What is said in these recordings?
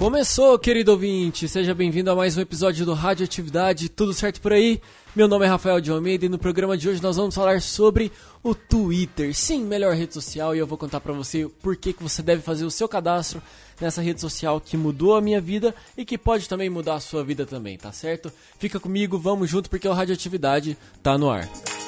Começou, querido ouvinte! Seja bem-vindo a mais um episódio do Radioatividade. Tudo certo por aí? Meu nome é Rafael de Almeida e no programa de hoje nós vamos falar sobre o Twitter. Sim, melhor rede social e eu vou contar pra você por que, que você deve fazer o seu cadastro nessa rede social que mudou a minha vida e que pode também mudar a sua vida também, tá certo? Fica comigo, vamos junto porque o Radioatividade tá no ar. Muito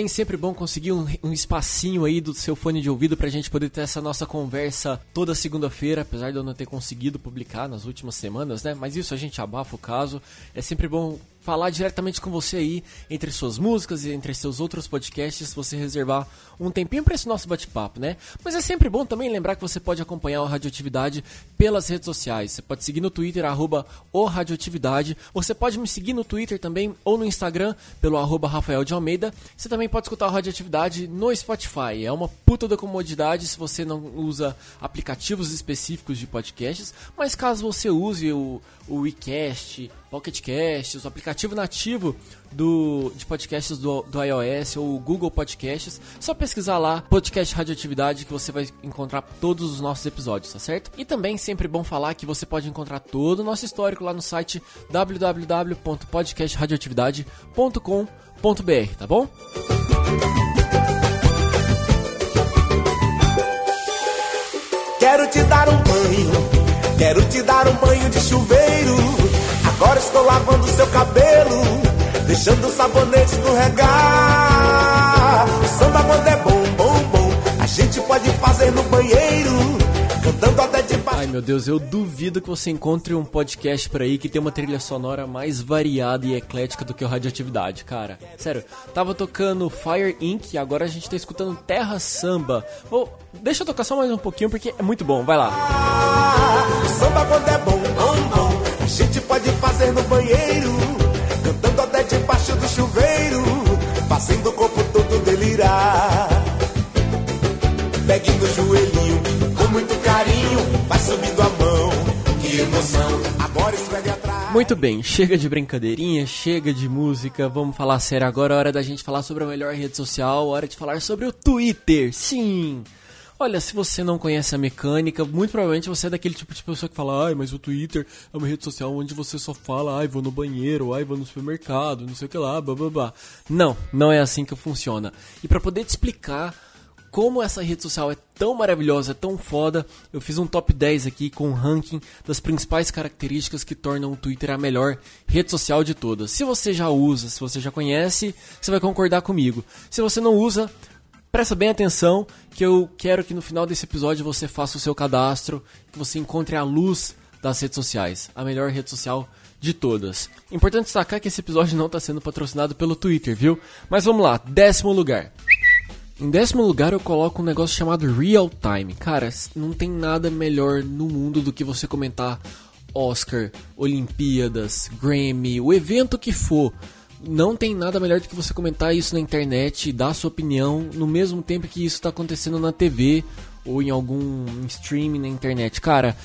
bem, sempre bom conseguir um, um, espacinho aí do seu fone de ouvido pra gente poder ter essa nossa conversa toda segunda-feira, apesar de eu não ter conseguido publicar nas últimas semanas, né? Mas isso a gente abafa o caso. É sempre bom falar diretamente com você aí, entre suas músicas e entre seus outros podcasts, você reservar um tempinho para esse nosso bate-papo, né? Mas é sempre bom também lembrar que você pode acompanhar o Radioatividade pelas redes sociais. Você pode seguir no Twitter, arroba o Radioatividade. Você pode me seguir no Twitter também ou no Instagram, pelo arroba Rafael de Almeida. Você também pode escutar o Radioatividade no Spotify. É uma puta da comodidade se você não usa aplicativos específicos de podcasts, mas caso você use o, o WeCast, Pocket Casts, o aplicativo nativo do, de podcasts do, do iOS ou Google Podcasts, só pesquisar lá Podcast Radioatividade que você vai encontrar todos os nossos episódios, tá certo? E também sempre bom falar que você pode encontrar todo o nosso histórico lá no site www.podcastradioatividade.com.br, tá bom? Quero te dar um banho, quero te dar um banho de chuveiro. Agora estou lavando seu cabelo, deixando o sabonete escorregar. O samba quando é bom, bom, bom, a gente pode fazer no banheiro, cantando até de baixo. Ai meu Deus, eu duvido que você encontre um podcast por aí que tem uma trilha sonora mais variada e eclética do que o Radioatividade, cara. Sério, tava tocando Fire Inc. e agora a gente tá escutando Terra Samba. Oh, deixa eu tocar só mais um pouquinho porque é muito bom, vai lá. Samba quando é bom, bom, bom, a gente pode fazer no banheiro, cantando até debaixo do chuveiro, fazendo o corpo todo delirar. Pegue no joelhinho, com muito carinho, vai subindo a mão, que emoção, agora esfregue atrás. Muito bem, chega de brincadeirinha, chega de música, vamos falar sério agora, hora da gente falar sobre a melhor rede social, hora de falar sobre o Twitter, sim! Olha, se você não conhece a mecânica, muito provavelmente você é daquele tipo de pessoa que fala, ai, mas o Twitter é uma rede social onde você só fala, ai, vou no banheiro, ai, vou no supermercado, não sei o que lá, blá blá blá. Não, não é assim que funciona. E para poder te explicar como essa rede social é tão maravilhosa, é tão foda, eu fiz um top 10 aqui com um ranking das principais características que tornam o Twitter a melhor rede social de todas. Se você já usa, se você já conhece, você vai concordar comigo. Se você não usa, presta bem atenção que eu quero que no final desse episódio você faça o seu cadastro, que você encontre a luz das redes sociais, a melhor rede social de todas. Importante destacar que esse episódio não está sendo patrocinado pelo Twitter, viu? Mas vamos lá, décimo lugar. Em décimo lugar eu coloco um negócio chamado Real Time. Cara, não tem nada melhor no mundo do que você comentar Oscar, Olimpíadas, Grammy, o evento que for. Não tem nada melhor do que você comentar isso na internet, dar sua opinião no mesmo tempo que isso está acontecendo na TV ou em algum streaming na internet. Cara,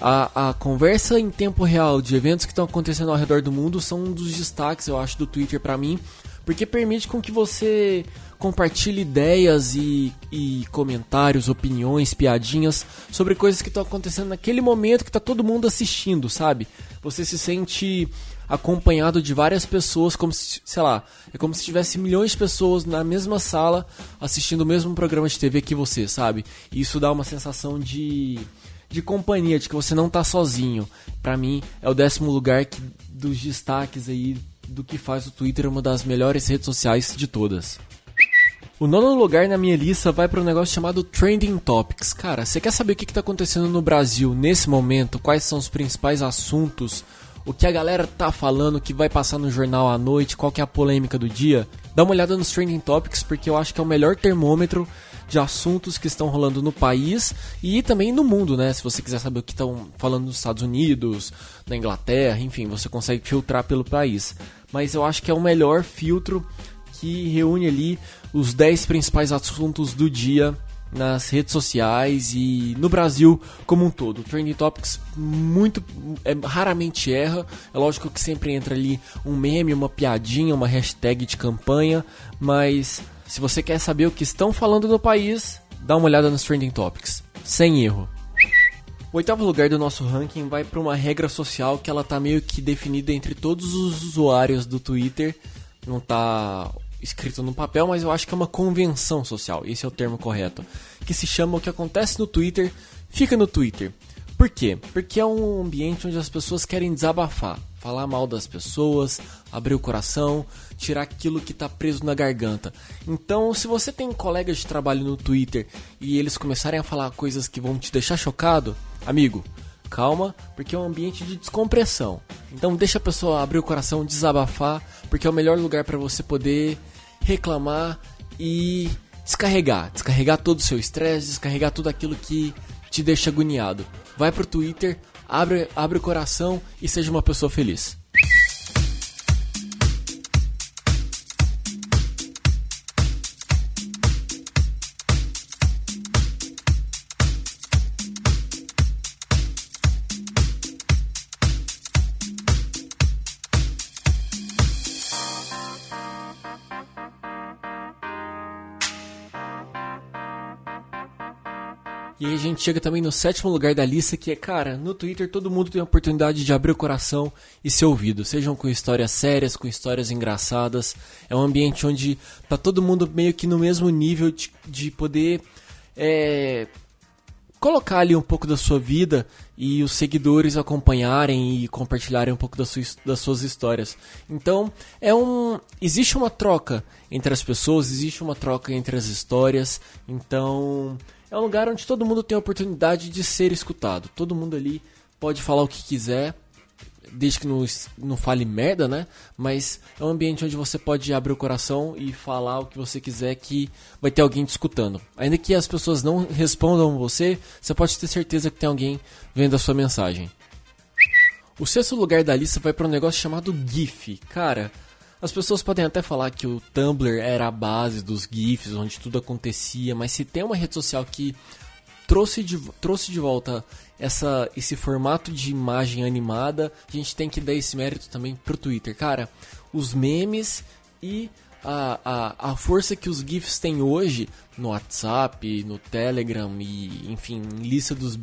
a, a conversa em tempo real de eventos que estão acontecendo ao redor do mundo são um dos destaques, eu acho, do Twitter para mim, porque permite com que você compartilhe ideias e, e, comentários, opiniões, piadinhas sobre coisas que estão acontecendo naquele momento que está todo mundo assistindo, sabe? Você se sente acompanhado de várias pessoas, como se, sei lá, é como se tivesse milhões de pessoas na mesma sala assistindo o mesmo programa de TV que você, sabe? E isso dá uma sensação de de companhia, de que você não tá sozinho. Para mim, é o décimo lugar que, dos destaques aí do que faz o Twitter uma das melhores redes sociais de todas. O nono lugar na minha lista vai para um negócio chamado Trending Topics. Cara, você quer saber o que está acontecendo no Brasil nesse momento? Quais são os principais assuntos? O que a galera tá falando que vai passar no jornal à noite? Qual que é a polêmica do dia? Dá uma olhada nos Trending Topics porque eu acho que é o melhor termômetro de assuntos que estão rolando no país e também no mundo, né? Se você quiser saber o que estão falando nos Estados Unidos, na Inglaterra, enfim, você consegue filtrar pelo país. Mas eu acho que é o melhor filtro que reúne ali os 10 principais assuntos do dia nas redes sociais e no Brasil como um todo. O Trending Topics muito é, raramente erra. É lógico que sempre entra ali um meme, uma piadinha, uma hashtag de campanha, mas se você quer saber o que estão falando no país, dá uma olhada nos Trending Topics, sem erro. O oitavo lugar do nosso ranking vai para uma regra social que ela tá meio que definida entre todos os usuários do Twitter. Não tá escrito no papel, mas eu acho que é uma convenção social, esse é o termo correto, que se chama o que acontece no Twitter, fica no Twitter. Por quê? Porque é um ambiente onde as pessoas querem desabafar, falar mal das pessoas, abrir o coração, tirar aquilo que está preso na garganta. Então, se você tem colegas de trabalho no Twitter e eles começarem a falar coisas que vão te deixar chocado, amigo, calma, porque é um ambiente de descompressão. Então, deixa a pessoa abrir o coração, desabafar, porque é o melhor lugar para você poder reclamar e descarregar, descarregar todo o seu estresse, descarregar tudo aquilo que te deixa agoniado. Vai pro Twitter, abre, abre o coração e seja uma pessoa feliz. E aí a gente chega também no sétimo lugar da lista, que é, cara, no Twitter todo mundo tem a oportunidade de abrir o coração e ser ouvido, sejam com histórias sérias, com histórias engraçadas. É um ambiente onde tá todo mundo meio que no mesmo nível de, de poder é, colocar ali um pouco da sua vida e os seguidores acompanharem e compartilharem um pouco das, sua, das suas histórias. Então, é um existe uma troca entre as pessoas, existe uma troca entre as histórias. Então, é um lugar onde todo mundo tem a oportunidade de ser escutado. Todo mundo ali pode falar o que quiser, desde que não, não fale merda, né? Mas é um ambiente onde você pode abrir o coração e falar o que você quiser que vai ter alguém te escutando. Ainda que as pessoas não respondam você, você pode ter certeza que tem alguém vendo a sua mensagem. O sexto lugar da lista vai para um negócio chamado GIF. Cara, as pessoas podem até falar que o Tumblr era a base dos GIFs, onde tudo acontecia, mas se tem uma rede social que trouxe de, trouxe de volta essa, esse formato de imagem animada, a gente tem que dar esse mérito também pro Twitter. Cara, os memes e a, a, a força que os GIFs têm hoje no WhatsApp, no Telegram e, enfim, lista dos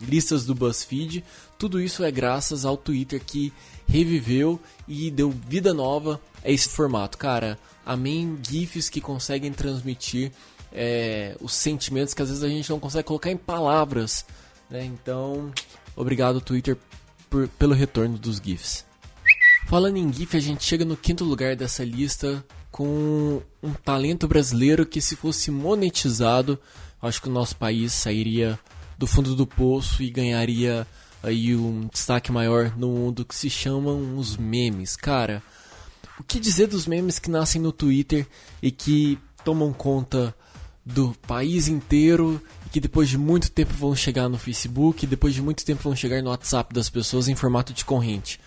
listas do BuzzFeed, tudo isso é graças ao Twitter que reviveu e deu vida nova a esse formato. Cara, amém GIFs que conseguem transmitir é, os sentimentos que às vezes a gente não consegue colocar em palavras. Né? Então, obrigado Twitter por, pelo retorno dos GIFs. Falando em GIF, a gente chega no quinto lugar dessa lista com um talento brasileiro que, se fosse monetizado, acho que o nosso país sairia do fundo do poço e ganharia aí um destaque maior no mundo que se chamam os memes. Cara, o que dizer dos memes que nascem no Twitter e que tomam conta do país inteiro e que depois de muito tempo vão chegar no Facebook, e depois de muito tempo vão chegar no WhatsApp das pessoas em formato de corrente.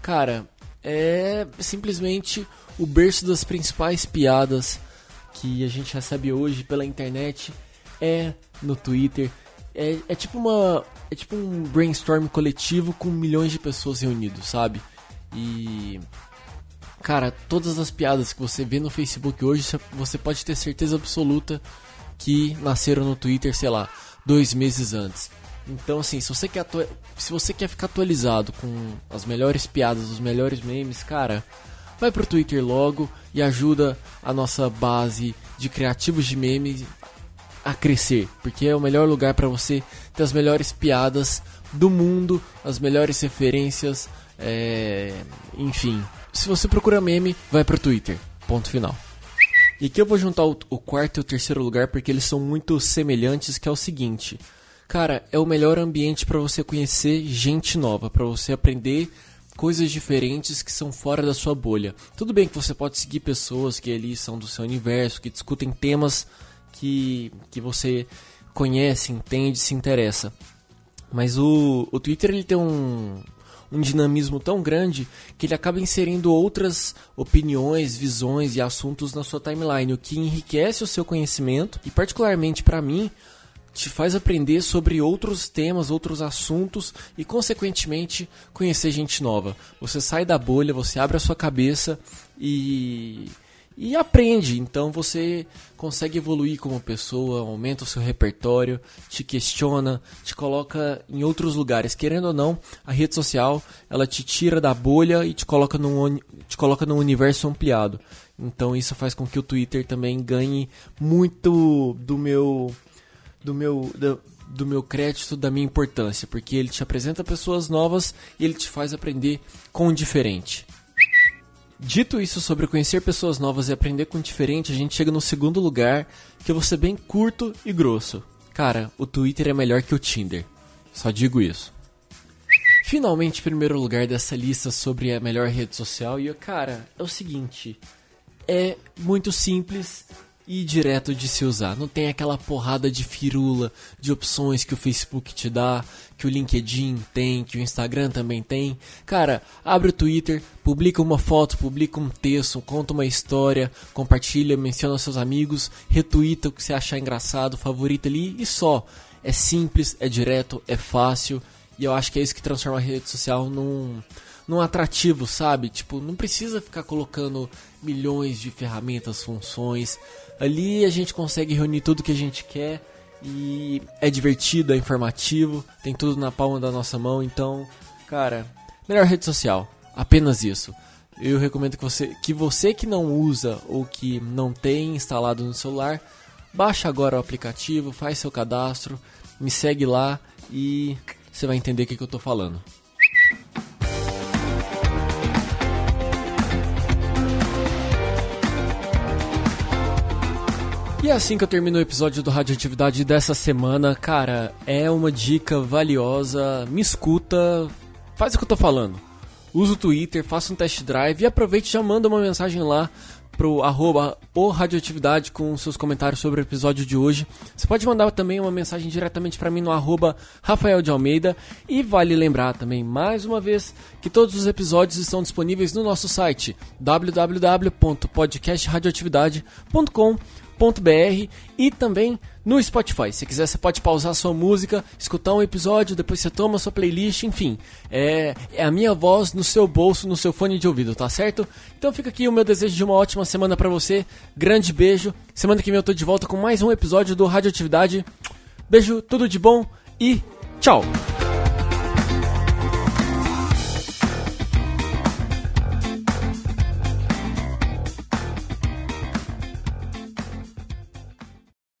Cara, é simplesmente o berço das principais piadas que a gente recebe hoje pela internet é no Twitter. É, é tipo uma. É tipo um brainstorm coletivo com milhões de pessoas reunidos, sabe? E. Cara, todas as piadas que você vê no Facebook hoje, você pode ter certeza absoluta que nasceram no Twitter, sei lá, dois meses antes. Então, assim, se você quer, se você quer ficar atualizado com as melhores piadas, os melhores memes, cara, vai pro Twitter logo e ajuda a nossa base de criativos de memes a crescer, porque é o melhor lugar para você ter as melhores piadas do mundo, as melhores referências, é... enfim. Se você procura meme, vai pro Twitter. Ponto final. E aqui eu vou juntar o, o quarto e o terceiro lugar porque eles são muito semelhantes, que é o seguinte. Cara, é o melhor ambiente para você conhecer gente nova, para você aprender coisas diferentes que são fora da sua bolha. Tudo bem que você pode seguir pessoas que ali são do seu universo, que discutem temas que, que você conhece, entende, se interessa. Mas o, o Twitter ele tem um, um dinamismo tão grande que ele acaba inserindo outras opiniões, visões e assuntos na sua timeline, o que enriquece o seu conhecimento e particularmente para mim te faz aprender sobre outros temas, outros assuntos e, consequentemente, conhecer gente nova. Você sai da bolha, você abre a sua cabeça e, e aprende. Então você consegue evoluir como pessoa, aumenta o seu repertório, te questiona, te coloca em outros lugares. Querendo ou não, a rede social ela te tira da bolha e te coloca num, te coloca num universo ampliado. Então isso faz com que o Twitter também ganhe muito do meu do meu, do, do meu crédito, da minha importância, porque ele te apresenta pessoas novas e ele te faz aprender com o diferente. Dito isso sobre conhecer pessoas novas e aprender com o diferente, a gente chega no segundo lugar, que eu vou ser bem curto e grosso. Cara, o Twitter é melhor que o Tinder. Só digo isso. Finalmente, primeiro lugar dessa lista sobre a melhor rede social, e cara, é o seguinte: é muito simples e direto de se usar. Não tem aquela porrada de firula de opções que o Facebook te dá, que o LinkedIn tem, que o Instagram também tem. Cara, abre o Twitter, publica uma foto, publica um texto, conta uma história, compartilha, menciona seus amigos, retuita o que você achar engraçado, favorita ali e só. É simples, é direto, é fácil e eu acho que é isso que transforma a rede social num num atrativo, sabe? Tipo, não precisa ficar colocando milhões de ferramentas, funções. Ali a gente consegue reunir tudo que a gente quer e é divertido, é informativo, tem tudo na palma da nossa mão, então, cara, melhor rede social, apenas isso. Eu recomendo que você que você que não usa ou que não tem instalado no celular, baixa agora o aplicativo, faz seu cadastro, me segue lá e você vai entender o que, que eu tô falando. E é assim que eu termino o episódio do Radioatividade dessa semana. Cara, é uma dica valiosa. Me escuta, faz o que eu tô falando. Usa o Twitter, faça um test drive e aproveite e já manda uma mensagem lá pro arroba o Radioatividade com seus comentários sobre o episódio de hoje. Você pode mandar também uma mensagem diretamente para mim no arroba Rafael de Almeida. E vale lembrar também, mais uma vez, que todos os episódios estão disponíveis no nosso site www.podcastradioatividade.com.br br e também no Spotify. Se quiser, você pode pausar sua música, escutar um episódio, depois você toma sua playlist, enfim. É, é a minha voz no seu bolso, no seu fone de ouvido, tá certo? Então fica aqui o meu desejo de uma ótima semana para você. Grande beijo. Semana que vem eu tô de volta com mais um episódio do Radioatividade. Beijo, tudo de bom e tchau!